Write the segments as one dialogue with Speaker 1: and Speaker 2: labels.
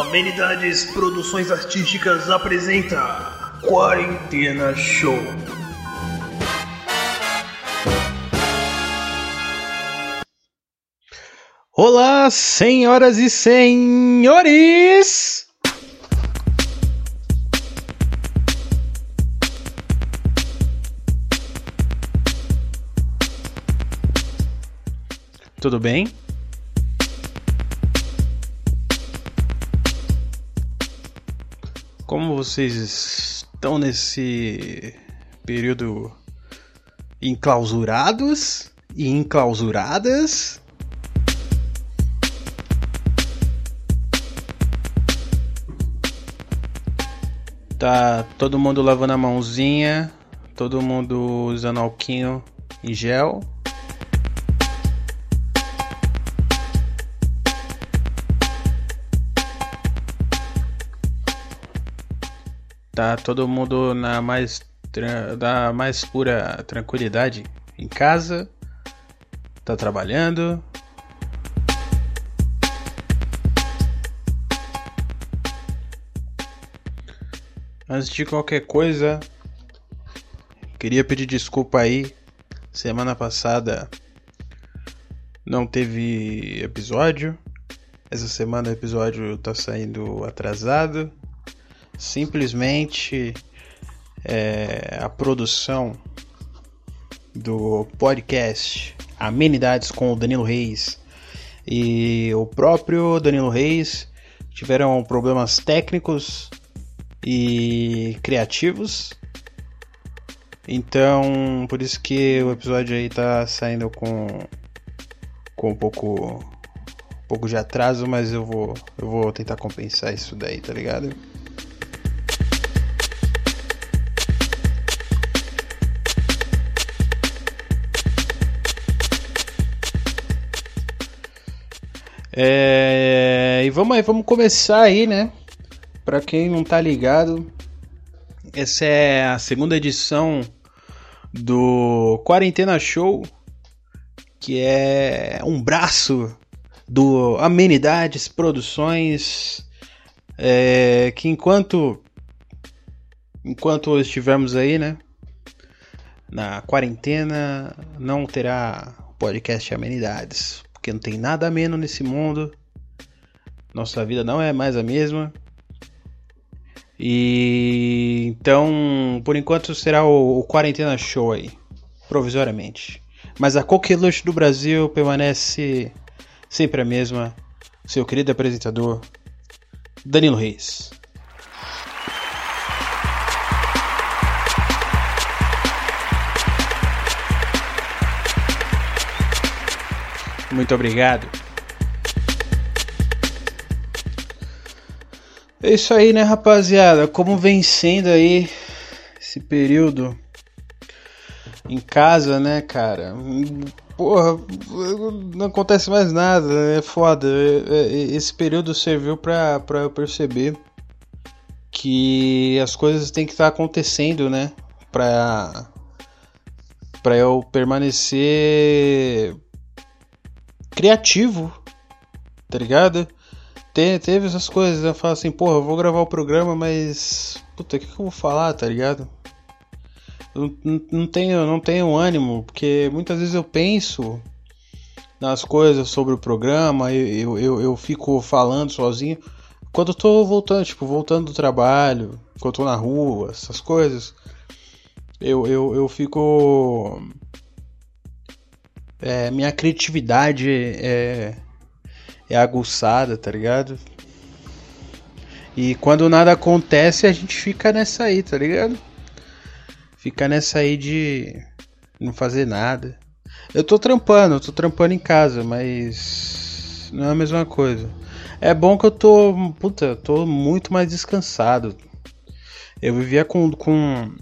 Speaker 1: Amenidades Produções Artísticas apresenta Quarentena Show.
Speaker 2: Olá, senhoras e senhores! Tudo bem? Vocês estão nesse período enclausurados e enclausuradas? Tá todo mundo lavando a mãozinha, todo mundo usando alquinho em gel. Tá todo mundo na mais da mais pura tranquilidade em casa. Tá trabalhando. Antes de qualquer coisa, queria pedir desculpa aí. Semana passada não teve episódio. Essa semana o episódio tá saindo atrasado simplesmente é, a produção do podcast Amenidades com o Danilo Reis e o próprio Danilo Reis tiveram problemas técnicos e criativos. Então, por isso que o episódio aí tá saindo com com um pouco um pouco de atraso, mas eu vou eu vou tentar compensar isso daí, tá ligado? É, e vamos aí, vamos começar aí, né? Para quem não tá ligado, essa é a segunda edição do Quarentena Show, que é um braço do Amenidades Produções, é, que enquanto enquanto estivermos aí, né, na quarentena, não terá podcast Amenidades porque não tem nada menos nesse mundo. Nossa vida não é mais a mesma. E então, por enquanto será o, o quarentena show aí, provisoriamente. Mas a coqueluche do Brasil permanece sempre a mesma. Seu querido apresentador Danilo Reis. Muito obrigado. É isso aí, né, rapaziada? Como vem sendo aí esse período em casa, né, cara? Porra, não acontece mais nada, né? é foda. É, é, esse período serviu pra, pra eu perceber que as coisas têm que estar acontecendo, né? Pra, pra eu permanecer criativo, tá ligado? Te, teve essas coisas, eu falo assim, porra, eu vou gravar o programa, mas. Puta, o que, que eu vou falar, tá ligado? Eu não, tenho, não tenho ânimo, porque muitas vezes eu penso nas coisas sobre o programa, eu, eu, eu fico falando sozinho. Quando eu tô voltando, tipo, voltando do trabalho, quando eu tô na rua, essas coisas, eu, eu, eu fico é, minha criatividade é, é aguçada, tá ligado? E quando nada acontece, a gente fica nessa aí, tá ligado? Fica nessa aí de não fazer nada. Eu tô trampando, eu tô trampando em casa, mas não é a mesma coisa. É bom que eu tô, puta, tô muito mais descansado. Eu vivia com, com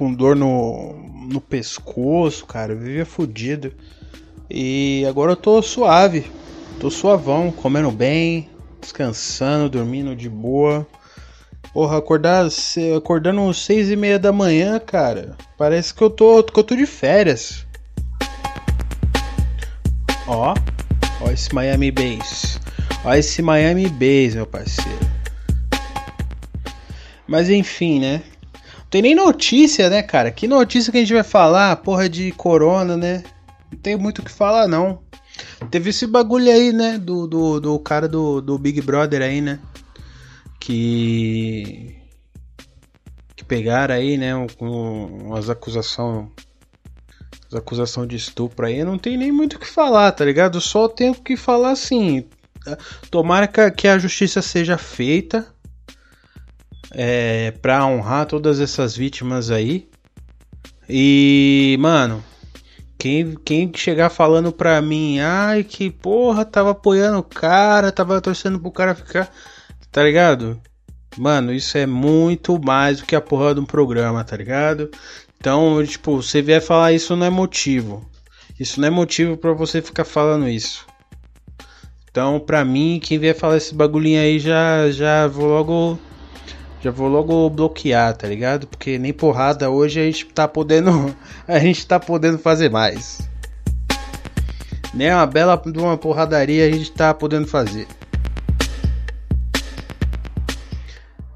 Speaker 2: com dor no, no pescoço, cara. Eu vivia fudido. E agora eu tô suave. Tô suavão, comendo bem, descansando, dormindo de boa. Porra, acordar, acordando às seis e meia da manhã, cara. Parece que eu tô, que eu tô de férias. Ó, ó esse Miami Bass. Olha esse Miami Base, meu parceiro. Mas enfim, né? Tem nem notícia, né, cara? Que notícia que a gente vai falar? Porra de corona, né? Não tem muito o que falar, não. Teve esse bagulho aí, né? Do, do, do cara do, do Big Brother aí, né? Que. Que pegaram aí, né? Umas acusações. As acusações de estupro aí. Não tem nem muito o que falar, tá ligado? Só tenho que falar assim. Tomara que a justiça seja feita é, pra honrar todas essas vítimas aí. E, mano, quem, quem chegar falando pra mim, ai que porra, tava apoiando o cara, tava torcendo pro cara ficar, tá ligado? Mano, isso é muito mais do que a porra de um programa, tá ligado? Então, tipo, você vier falar isso não é motivo. Isso não é motivo para você ficar falando isso. Então, pra mim, quem vier falar esse bagulhinho aí já, já vou logo já vou logo bloquear, tá ligado? Porque nem porrada hoje a gente tá podendo. A gente tá podendo fazer mais. Nem uma bela de uma porradaria a gente tá podendo fazer.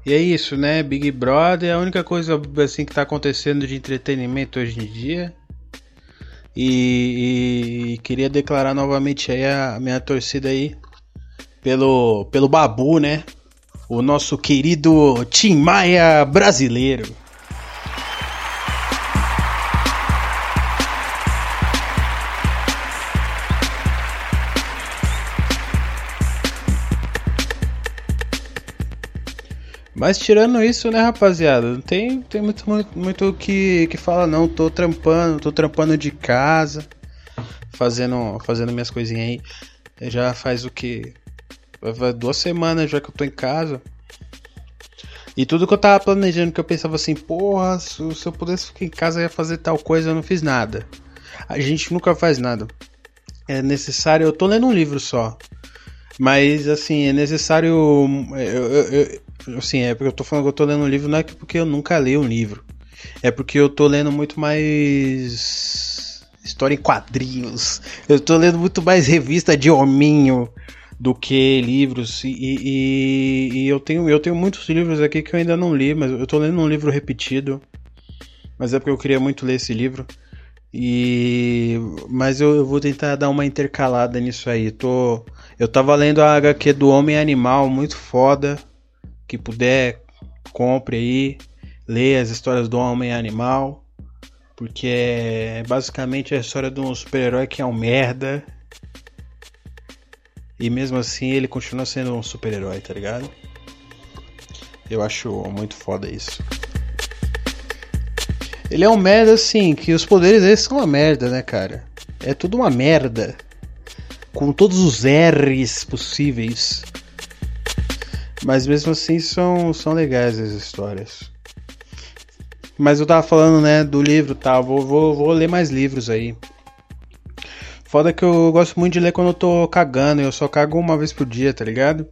Speaker 2: E é isso, né? Big Brother é a única coisa assim que tá acontecendo de entretenimento hoje em dia. E, e queria declarar novamente aí a minha torcida aí pelo, pelo Babu, né? O nosso querido Tim Maia brasileiro. Mas tirando isso, né, rapaziada? Não tem, tem muito, muito, muito que, que fala, não. Tô trampando, tô trampando de casa, fazendo, fazendo minhas coisinhas aí. Já faz o que? Vai duas semanas já que eu tô em casa. E tudo que eu tava planejando, que eu pensava assim, porra, se, eu pudesse ficar em casa eu ia fazer tal coisa, eu não fiz nada. A gente nunca faz nada. É necessário. Eu tô lendo um livro só. Mas assim, é necessário. Eu, eu, eu, assim, é porque eu tô falando que eu tô lendo um livro, não é porque eu nunca leio um livro. É porque eu tô lendo muito mais. História em quadrinhos. Eu tô lendo muito mais revista de hominho do que livros. E, e, e, eu, tenho, eu tenho muitos livros aqui que eu ainda não li, mas eu tô lendo um livro repetido. Mas é porque eu queria muito ler esse livro. E mas eu, eu, vou tentar dar uma intercalada nisso aí. Tô eu tava lendo a HQ do Homem Animal, muito foda. Que puder, compre aí, leia as histórias do Homem Animal, porque é basicamente a história de um super-herói que é um merda e mesmo assim ele continua sendo um super-herói, tá ligado? Eu acho muito foda isso. Ele é um merda assim, que os poderes dele são uma merda, né, cara? É tudo uma merda. Com todos os R's possíveis. Mas mesmo assim são, são legais as histórias. Mas eu tava falando, né, do livro, tá? Vou, vou, vou ler mais livros aí. Foda que eu gosto muito de ler quando eu tô cagando, eu só cago uma vez por dia, tá ligado?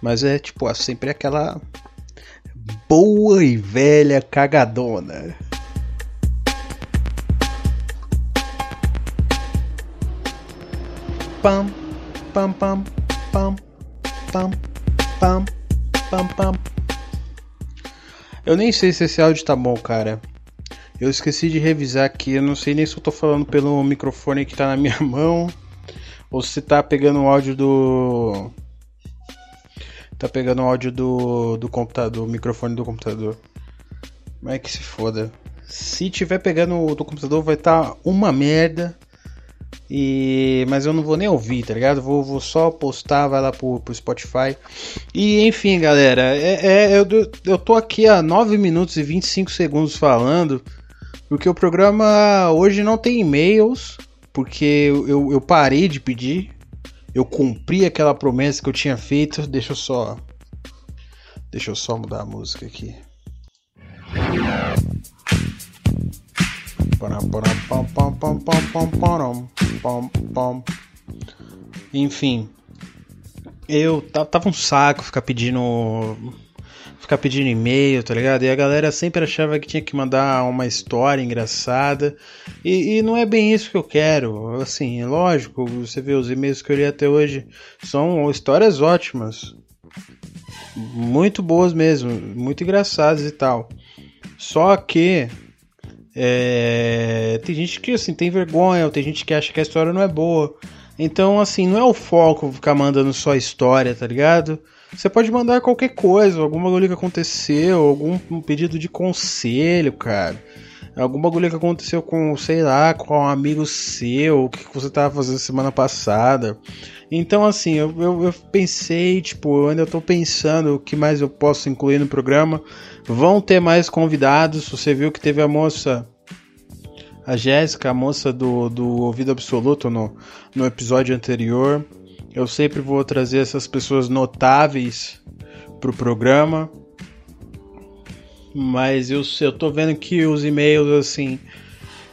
Speaker 2: Mas é tipo, é sempre aquela boa e velha cagadona. Pam, pam, pam, pam, pam, pam, pam, pam. Eu nem sei se esse áudio tá bom, cara. Eu esqueci de revisar aqui, eu não sei nem se eu tô falando pelo microfone que tá na minha mão ou se tá pegando o áudio do tá pegando o áudio do do computador, microfone do computador. Mas é que se foda. Se tiver pegando o do computador vai tá uma merda. E mas eu não vou nem ouvir, tá ligado? Vou, vou só postar, vai lá pro, pro Spotify. E enfim, galera, é, é eu, eu tô aqui há 9 minutos e 25 segundos falando. Porque o programa hoje não tem e-mails, porque eu, eu, parei de pedir. Eu cumpri aquela promessa que eu tinha feito. Deixa eu só. Deixa eu só mudar a música aqui. Enfim, eu tava um saco ficar pedindo ficar pedindo e-mail, tá ligado? E a galera sempre achava que tinha que mandar uma história engraçada. E, e não é bem isso que eu quero. Assim, lógico, você vê os e-mails que eu li até hoje são histórias ótimas. Muito boas mesmo, muito engraçadas e tal. Só que é, tem gente que assim tem vergonha, ou tem gente que acha que a história não é boa. Então, assim, não é o foco ficar mandando só história, tá ligado? Você pode mandar qualquer coisa, algum bagulho que aconteceu, algum pedido de conselho, cara. Algum bagulho que aconteceu com, sei lá, com um amigo seu, o que você tava fazendo semana passada. Então, assim, eu, eu, eu, pensei, tipo, eu ainda tô pensando o que mais eu posso incluir no programa. Vão ter mais convidados. Você viu que teve a moça a Jéssica, a moça do, do Ouvido Absoluto, no, no episódio anterior. Eu sempre vou trazer essas pessoas notáveis pro programa. Mas eu, eu tô vendo que os e-mails, assim.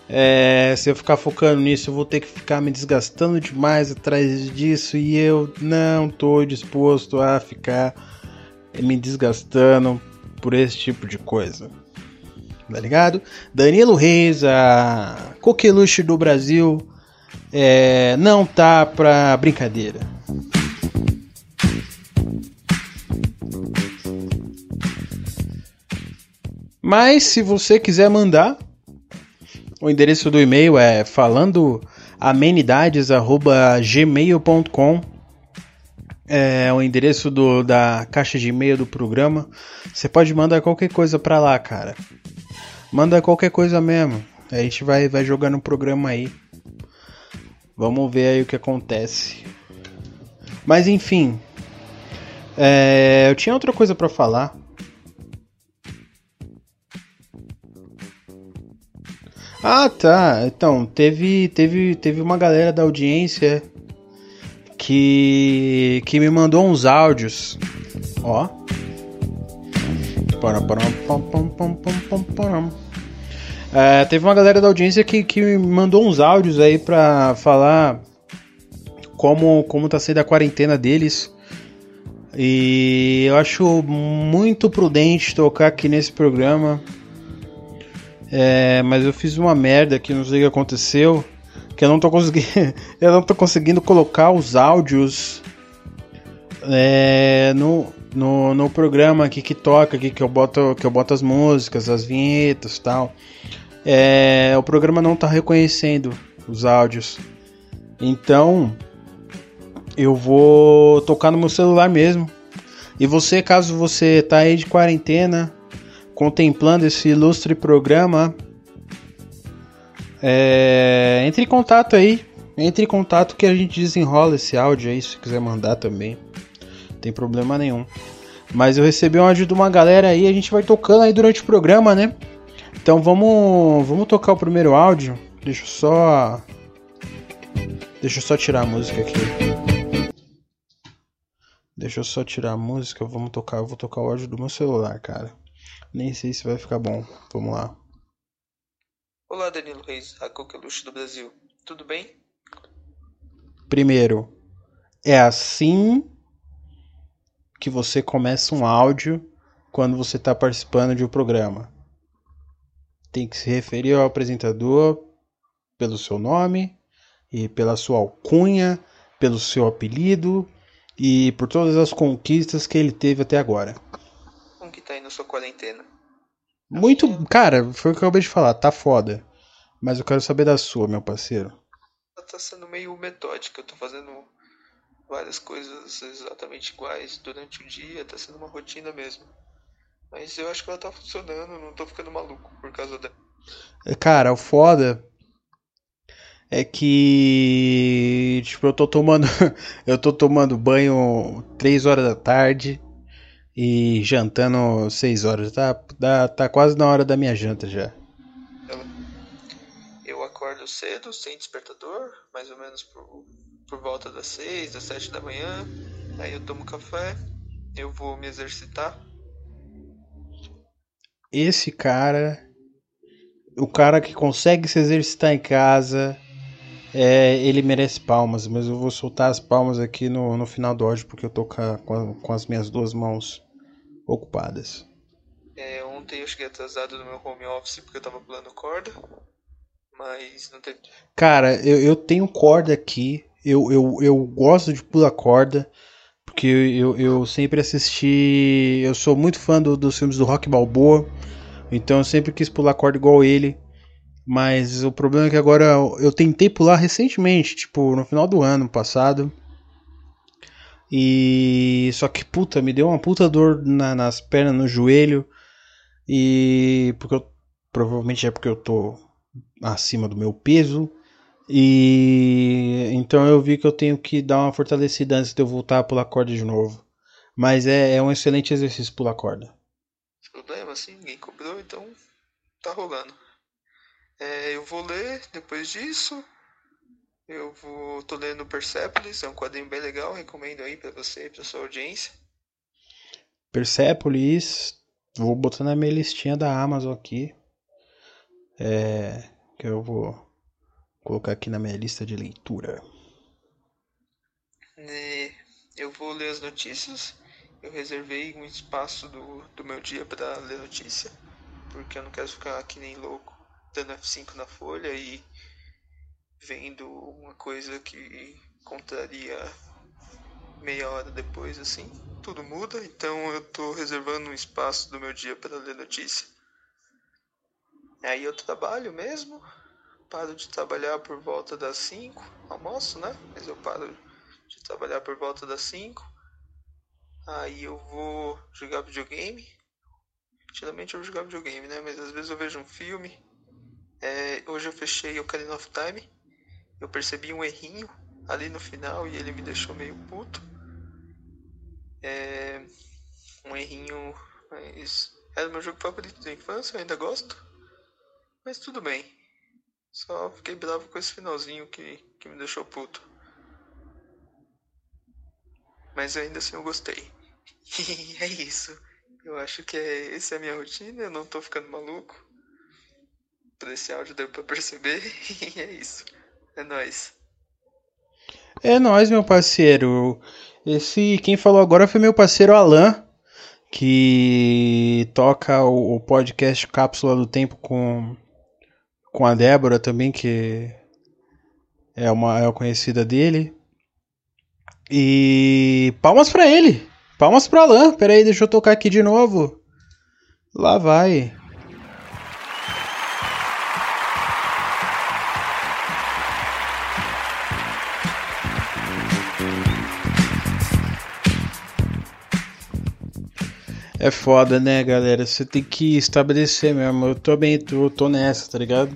Speaker 2: É, se eu ficar focando nisso, eu vou ter que ficar me desgastando demais atrás disso. E eu não tô disposto a ficar me desgastando por esse tipo de coisa tá ligado? Danilo Reis, a coqueluche do Brasil, é, não tá pra brincadeira. Mas se você quiser mandar, o endereço do e-mail é falando amenidades@gmail.com. É o endereço do, da caixa de e-mail do programa. Você pode mandar qualquer coisa para lá, cara. Manda qualquer coisa mesmo. A gente vai, vai jogando o programa aí. Vamos ver aí o que acontece. Mas enfim. É, eu tinha outra coisa para falar. Ah, tá. Então, teve, teve, teve uma galera da audiência que que me mandou uns áudios. Ó. É, teve uma galera da audiência que, que mandou uns áudios aí pra falar como, como tá sendo a quarentena deles. E eu acho muito prudente tocar aqui nesse programa. É, mas eu fiz uma merda que não sei o que aconteceu. Que eu não tô conseguindo. eu não tô conseguindo colocar os áudios é, no, no, no programa aqui que toca, aqui que eu boto, que eu boto as músicas, as vinhetas tal. É, o programa não está reconhecendo os áudios. Então eu vou tocar no meu celular mesmo. E você, caso você tá aí de quarentena, contemplando esse ilustre programa, é, entre em contato aí. Entre em contato que a gente desenrola esse áudio aí, se quiser mandar também tem problema nenhum. Mas eu recebi um áudio de uma galera aí, a gente vai tocando aí durante o programa, né? Então vamos, vamos tocar o primeiro áudio. Deixa eu só Deixa eu só tirar a música aqui. Deixa eu só tirar a música, vamos tocar, eu vou tocar o áudio do meu celular, cara. Nem sei se vai ficar bom. Vamos lá.
Speaker 3: Olá, Danilo Reis, a Coqueluche do Brasil. Tudo bem?
Speaker 2: Primeiro, é assim que você começa um áudio quando você está participando de um programa. Tem que se referir ao apresentador pelo seu nome e pela sua alcunha, pelo seu apelido e por todas as conquistas que ele teve até agora.
Speaker 3: Como que tá aí na sua quarentena?
Speaker 2: Muito, cara, foi o que eu acabei de falar, tá foda. Mas eu quero saber da sua, meu parceiro.
Speaker 3: Tá sendo meio metódica, eu tô fazendo várias coisas exatamente iguais durante o dia, tá sendo uma rotina mesmo. Mas eu acho que ela tá funcionando, não tô ficando maluco por causa dela.
Speaker 2: É, cara, o foda é que tipo, eu tô tomando eu tô tomando banho 3 horas da tarde e jantando 6 horas. Tá, tá, tá quase na hora da minha janta já.
Speaker 3: Eu acordo cedo, sem despertador, mais ou menos por por volta das 6, das 7 da manhã. Aí eu tomo café, eu vou me exercitar.
Speaker 2: Esse cara, o cara que consegue se exercitar em casa, é, ele merece palmas, mas eu vou soltar as palmas aqui no, no final do áudio porque eu tô com, a, com, as minhas duas mãos ocupadas.
Speaker 3: É, ontem eu cheguei atrasado no meu home office porque eu tava pulando corda. Mas não teve.
Speaker 2: Cara, eu, eu tenho corda aqui. Eu, eu, eu gosto de pular corda. Porque eu, eu sempre assisti. Eu sou muito fã do, dos filmes do Rock Balboa. Então eu sempre quis pular corda igual ele. Mas o problema é que agora eu tentei pular recentemente, tipo, no final do ano passado. E só que puta, me deu uma puta dor na, nas pernas, no joelho. E porque eu, provavelmente é porque eu tô acima do meu peso. E então eu vi que eu tenho que dar uma fortalecida antes de eu voltar a pular corda de novo. Mas é, é um excelente exercício pular corda.
Speaker 3: Problema assim, ninguém cobrou, então tá rolando. É, eu vou ler depois disso. Eu vou tô lendo Persepolis, é um quadrinho bem legal, recomendo aí para você e para sua audiência.
Speaker 2: Persepolis, vou botar na minha listinha da Amazon aqui. É, que eu vou colocar aqui na minha lista de leitura.
Speaker 3: É, eu vou ler as notícias. Eu reservei um espaço do, do meu dia para ler notícia, porque eu não quero ficar aqui nem louco dando F5 na folha e vendo uma coisa que contaria meia hora depois, assim, tudo muda. Então eu tô reservando um espaço do meu dia para ler notícia. Aí eu trabalho mesmo, paro de trabalhar por volta das 5, almoço, né? Mas eu paro de trabalhar por volta das 5. Aí eu vou jogar videogame. Geralmente eu vou jogar videogame, né? Mas às vezes eu vejo um filme. É, hoje eu fechei o Ocarina of Time. Eu percebi um errinho ali no final e ele me deixou meio puto. É, um errinho, mas era meu jogo favorito da infância, eu ainda gosto. Mas tudo bem. Só fiquei bravo com esse finalzinho que, que me deixou puto. Mas ainda assim eu gostei. E é isso. Eu acho que é, essa é a minha rotina, eu não tô ficando maluco. Por esse áudio deu pra perceber. E é isso. É nóis.
Speaker 2: É nóis, meu parceiro. Esse quem falou agora foi meu parceiro Alan, que toca o, o podcast Cápsula do Tempo com com a Débora também, que é uma, é uma conhecida dele. E palmas para ele. Palmas para Alan. Pera aí, deixa eu tocar aqui de novo. Lá vai. É foda, né, galera? Você tem que estabelecer mesmo. Eu tô bem, tô, tô nessa, tá ligado?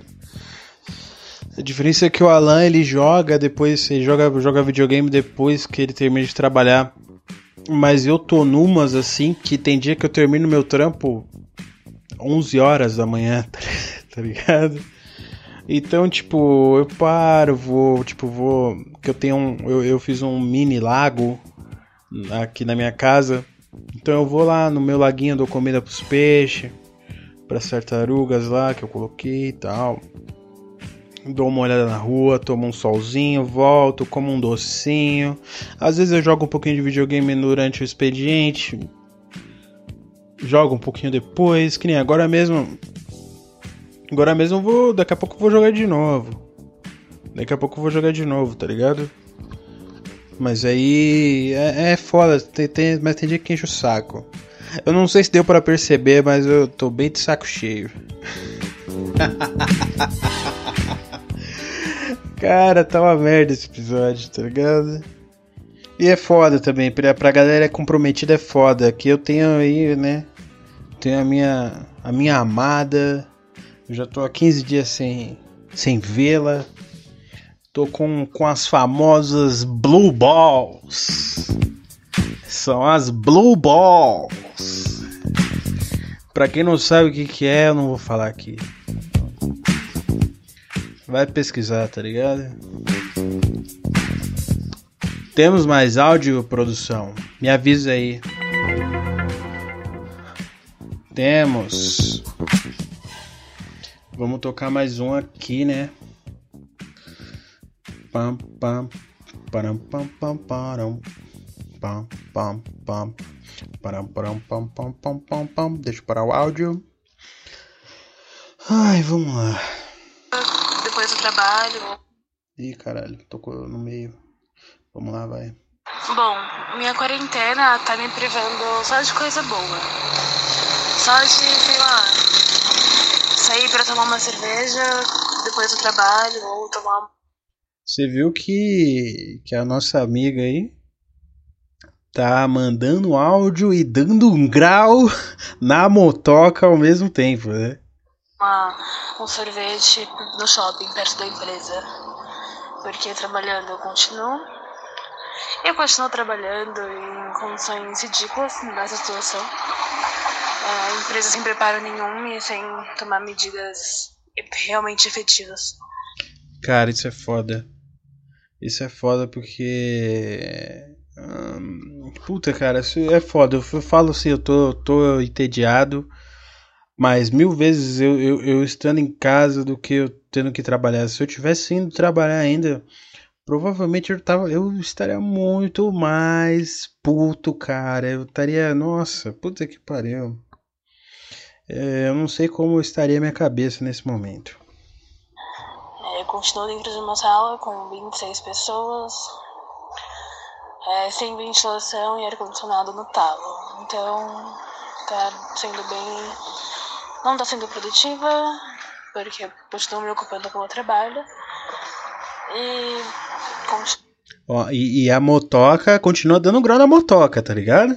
Speaker 2: A diferença é que o Alan ele joga depois, ele joga, joga videogame depois que ele termina de trabalhar. Mas eu tô numas assim que tem dia que eu termino meu trampo 11 horas da manhã, tá ligado? Então, tipo, eu paro, vou, tipo, vou. Que eu tenho um. Eu, eu fiz um mini lago aqui na minha casa. Então eu vou lá no meu laguinho, dou comida pros peixes, pras tartarugas lá que eu coloquei e tal. Dou uma olhada na rua, tomo um solzinho, volto, como um docinho. Às vezes eu jogo um pouquinho de videogame durante o expediente. Jogo um pouquinho depois, que nem agora mesmo. Agora mesmo vou. Daqui a pouco eu vou jogar de novo. Daqui a pouco eu vou jogar de novo, tá ligado? Mas aí é, é foda, tem, tem, mas tem dia que enche o saco. Eu não sei se deu para perceber, mas eu tô bem de saco cheio. Cara, tá uma merda esse episódio, tá ligado? E é foda também, pra, pra galera comprometida é foda. Que eu tenho aí, né? Tenho a minha, a minha amada. Eu já tô há 15 dias sem, sem vê-la. Tô com, com as famosas Blue Balls. São as Blue Balls. Pra quem não sabe o que, que é, eu não vou falar aqui. Vai pesquisar, tá ligado? Temos mais áudio, produção? Me avisa aí. Temos. Vamos tocar mais um aqui, né? Pam pam param pam pam param pam pam pam parar, parar, pam, pam, pam, pam, pam. Deixa eu parar o áudio. Ai, vamos lá.
Speaker 4: Depois do trabalho.
Speaker 2: Ih, caralho, tocou no meio. Vamos lá, vai.
Speaker 4: Bom, minha quarentena tá me privando só de coisa boa. Só de, sei lá, sair pra tomar uma cerveja depois do trabalho ou tomar.
Speaker 2: Você viu que, que a nossa amiga aí tá mandando áudio e dando um grau na motoca ao mesmo tempo, né?
Speaker 4: Uma, um sorvete no shopping perto da empresa. Porque trabalhando eu continuo. Eu continuo trabalhando em condições ridículas nessa situação. É, a empresa sem preparo nenhum e sem tomar medidas realmente efetivas.
Speaker 2: Cara, isso é foda. Isso é foda porque. Hum, puta, cara, isso é foda. Eu falo assim, eu tô, tô entediado, mas mil vezes eu, eu, eu estando em casa do que eu tendo que trabalhar. Se eu tivesse indo trabalhar ainda, provavelmente eu, tava, eu estaria muito mais puto, cara. Eu estaria, nossa, puta que pariu. É, eu não sei como estaria minha cabeça nesse momento.
Speaker 4: Eu continuo dentro de uma sala com 26 pessoas, é, sem ventilação e ar-condicionado no talo. Então, tá sendo bem. Não tá sendo produtiva, porque eu continuo me ocupando com o trabalho. E.
Speaker 2: Ó, e, e a motoca continua dando grau na motoca, tá ligado?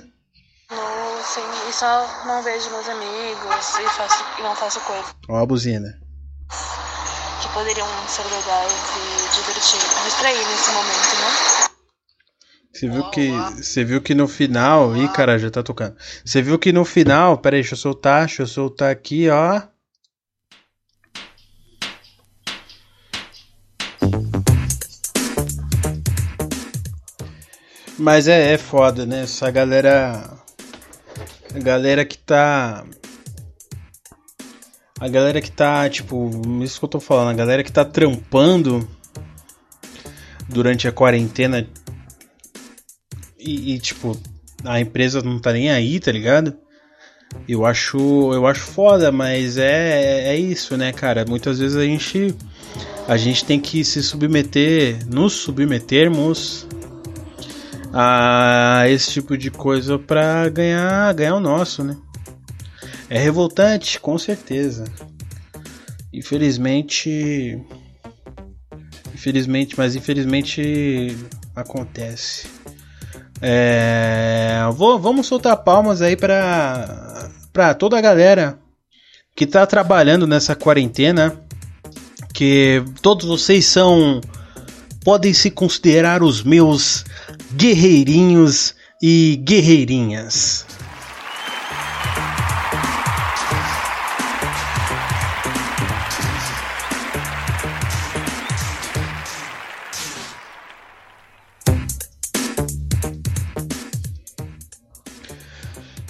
Speaker 4: No, sim, e só não vejo meus amigos e, faço, e não faço coisa.
Speaker 2: Ó a buzina.
Speaker 4: Que poderiam ser legais e divertir, distrair nesse momento, né?
Speaker 2: Você viu que. Você viu que no final. Ih, cara, já tá tocando. Você viu que no final. Pera aí, deixa eu soltar. Deixa eu soltar aqui, ó. Mas é, é foda, né? Essa galera. A galera que tá. A galera que tá, tipo, isso que eu tô falando, a galera que tá trampando durante a quarentena e, e, tipo, a empresa não tá nem aí, tá ligado? Eu acho, eu acho foda, mas é, é isso, né, cara? Muitas vezes a gente a gente tem que se submeter, nos submetermos a esse tipo de coisa para ganhar, ganhar o nosso, né? É revoltante, com certeza. Infelizmente, infelizmente, mas infelizmente acontece. É, vou, vamos soltar palmas aí para para toda a galera que tá trabalhando nessa quarentena, que todos vocês são podem se considerar os meus guerreirinhos e guerreirinhas.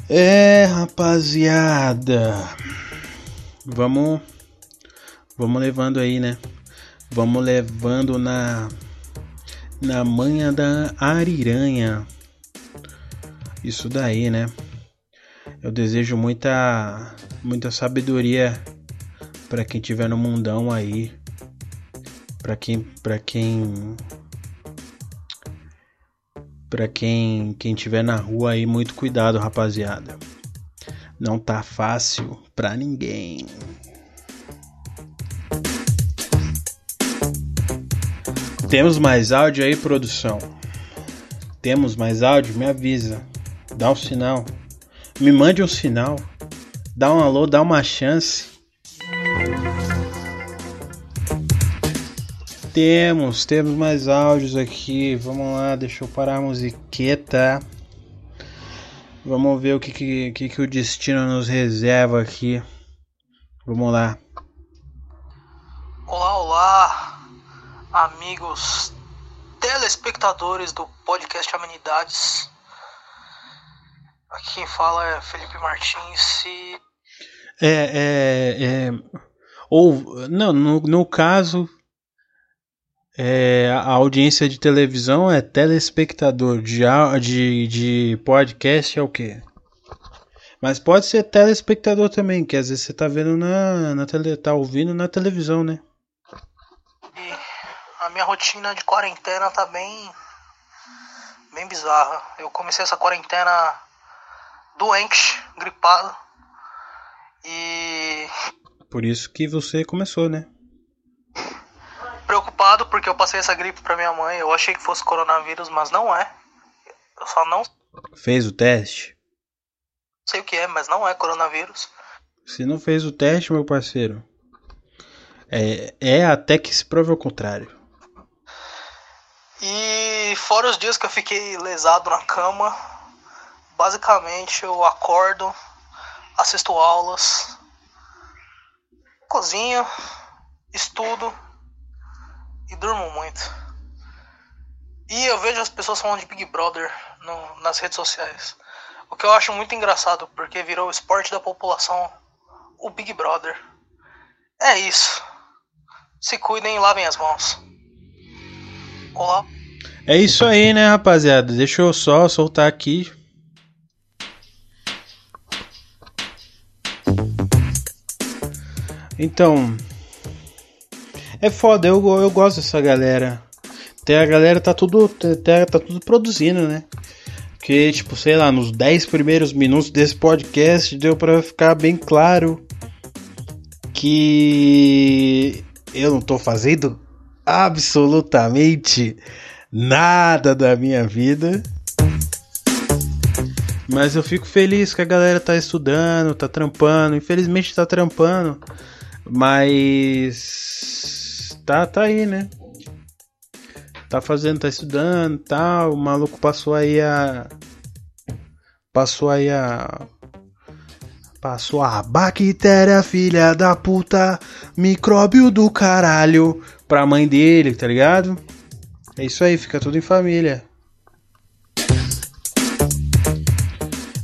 Speaker 2: É, rapaziada. Vamos vamos levando aí, né? Vamos levando na na manha da ariranha. Isso daí, né? Eu desejo muita muita sabedoria para quem tiver no mundão aí. Para quem para quem para quem quem tiver na rua aí, muito cuidado, rapaziada. Não tá fácil pra ninguém. Temos mais áudio aí, produção? Temos mais áudio? Me avisa. Dá um sinal. Me mande um sinal. Dá um alô, dá uma chance. Temos, temos mais áudios aqui. Vamos lá, deixa eu parar a musiqueta. Vamos ver o que, que, que, que o destino nos reserva aqui. Vamos lá.
Speaker 5: Olá, olá, amigos telespectadores do podcast Amenidades. Aqui quem fala é Felipe Martins e.
Speaker 2: É, é, é. Ou, não, no, no caso, é, a audiência de televisão é telespectador, de, de, de podcast é o quê? Mas pode ser telespectador também, que às vezes você tá vendo na, na tele, tá ouvindo na televisão, né?
Speaker 5: E a minha rotina de quarentena tá bem bem bizarra. Eu comecei essa quarentena doente, gripado. E
Speaker 2: Por isso que você começou, né?
Speaker 5: Preocupado porque eu passei essa gripe pra minha mãe. Eu achei que fosse coronavírus, mas não é. Eu só não
Speaker 2: Fez o teste?
Speaker 5: sei o que é, mas não é coronavírus.
Speaker 2: Se não fez o teste, meu parceiro, é, é até que se prove ao contrário.
Speaker 5: E fora os dias que eu fiquei lesado na cama, basicamente eu acordo, assisto aulas, cozinho, estudo e durmo muito. E eu vejo as pessoas falando de Big Brother no- nas redes sociais. O que eu acho muito engraçado, porque virou o esporte da população, o Big Brother. É isso. Se cuidem e lavem as mãos. Olá.
Speaker 2: É isso aí, né, rapaziada? Deixa eu só soltar aqui. Então. É foda, eu, eu gosto dessa galera. Tem a galera tá tudo. Tá, tá tudo produzindo, né? Porque, tipo, sei lá, nos 10 primeiros minutos desse podcast deu pra ficar bem claro que eu não tô fazendo absolutamente nada da minha vida. Mas eu fico feliz que a galera tá estudando, tá trampando. Infelizmente tá trampando. Mas. Tá, tá aí, né? Tá fazendo, tá estudando tal. O maluco passou aí a. Passou aí a. Passou a bactéria, filha da puta, micróbio do caralho, pra mãe dele, tá ligado? É isso aí, fica tudo em família.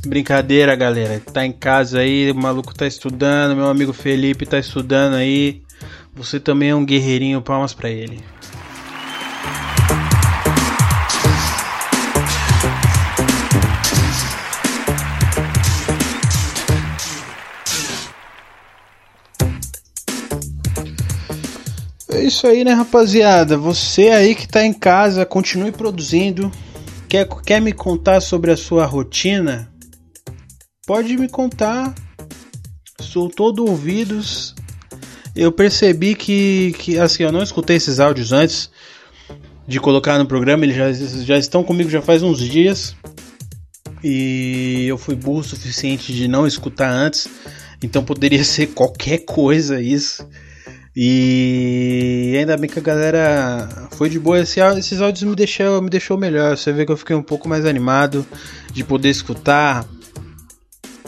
Speaker 2: Brincadeira, galera. Tá em casa aí, o maluco tá estudando, meu amigo Felipe tá estudando aí. Você também é um guerreirinho, palmas pra ele. É isso aí, né, rapaziada? Você aí que tá em casa, continue produzindo. Quer, quer me contar sobre a sua rotina? Pode me contar. Sou todo ouvidos. Eu percebi que, que, assim, eu não escutei esses áudios antes de colocar no programa. Eles já, já estão comigo já faz uns dias. E eu fui burro o suficiente de não escutar antes. Então poderia ser qualquer coisa isso. E ainda bem que a galera foi de boa. Esse, esses áudios me deixou, me deixou melhor. Você vê que eu fiquei um pouco mais animado de poder escutar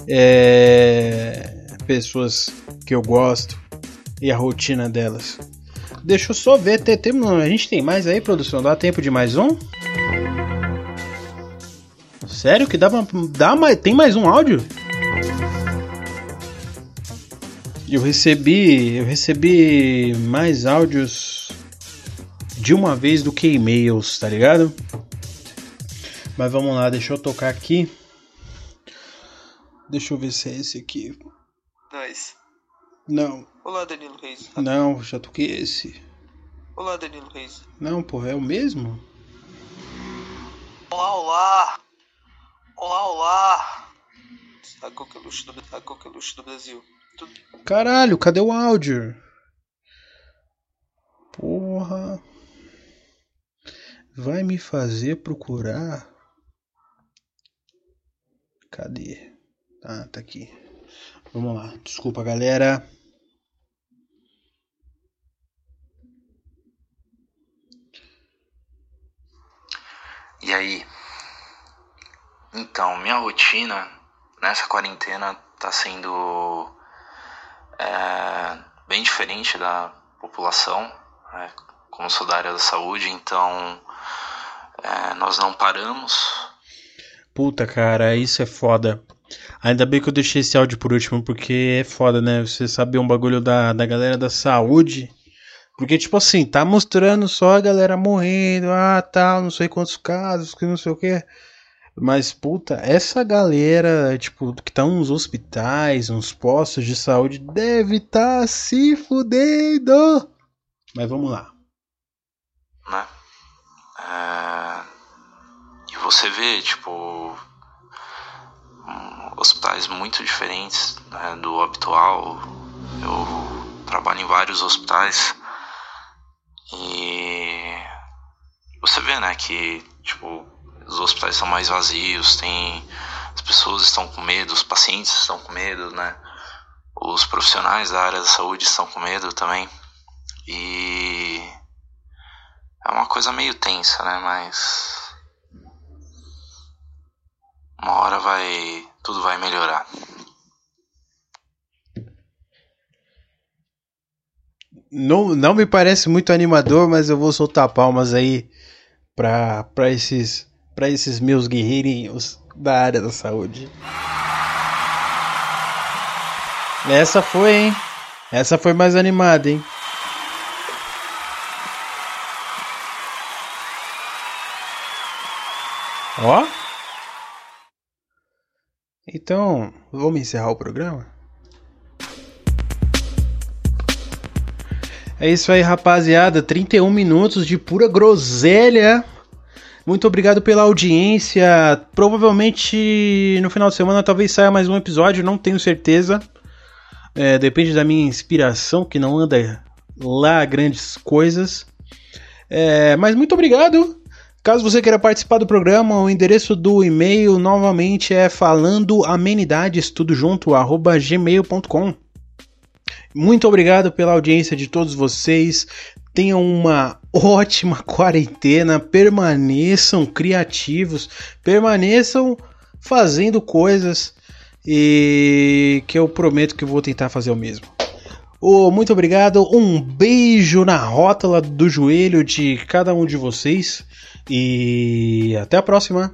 Speaker 2: é, pessoas que eu gosto e a rotina delas. Deixa eu só ver. Tem, tem, a gente tem mais aí, produção? Dá tempo de mais um? Sério que dá, dá mais, tem mais um áudio? Eu recebi, eu recebi mais áudios de uma vez do que e-mails, tá ligado? Mas vamos lá, deixa eu tocar aqui. Deixa eu ver se é esse aqui.
Speaker 3: Nice.
Speaker 2: Não,
Speaker 3: Olá, Danilo Reis.
Speaker 2: não, já toquei esse.
Speaker 3: Olá, Danilo Reis.
Speaker 2: Não, porra, é o mesmo?
Speaker 5: Olá, olá. Olá, olá.
Speaker 3: A coqueluche do, a coqueluche do Brasil. Tudo
Speaker 2: Caralho, cadê o áudio? Porra. Vai me fazer procurar? Cadê? Ah, tá aqui. Vamos lá. Desculpa, galera.
Speaker 6: E aí? Então, minha rotina nessa quarentena tá sendo é, bem diferente da população, né? como sou da área da saúde, então é, nós não paramos.
Speaker 2: Puta, cara, isso é foda. Ainda bem que eu deixei esse áudio por último, porque é foda, né? Você saber um bagulho da, da galera da saúde. Porque, tipo assim, tá mostrando só a galera morrendo, ah, tal, não sei quantos casos, que não sei o que. Mas, puta, essa galera, tipo, que tá nos hospitais, nos postos de saúde, deve tá se fudendo. Mas vamos lá.
Speaker 6: Né? É... E você vê, tipo, hospitais muito diferentes né, do habitual. Eu trabalho em vários hospitais e você vê, né, que tipo os hospitais são mais vazios, tem as pessoas estão com medo, os pacientes estão com medo, né? Os profissionais da área da saúde estão com medo também. E é uma coisa meio tensa, né? Mas uma hora vai tudo vai melhorar.
Speaker 2: Não, não me parece muito animador, mas eu vou soltar palmas aí para esses para esses meus guerreirinhos da área da saúde. Essa foi, hein? Essa foi mais animada, hein? Ó. Então, vamos encerrar o programa? É isso aí, rapaziada. 31 minutos de pura groselha. Muito obrigado pela audiência. Provavelmente no final de semana talvez saia mais um episódio, não tenho certeza. É, depende da minha inspiração, que não anda lá grandes coisas. É, mas muito obrigado. Caso você queira participar do programa, o endereço do e-mail novamente é falando amenidades tudo junto arroba gmail.com. Muito obrigado pela audiência de todos vocês. Tenham uma ótima quarentena, permaneçam criativos, permaneçam fazendo coisas e que eu prometo que vou tentar fazer o mesmo. Oh, muito obrigado, um beijo na rótula do joelho de cada um de vocês e até a próxima.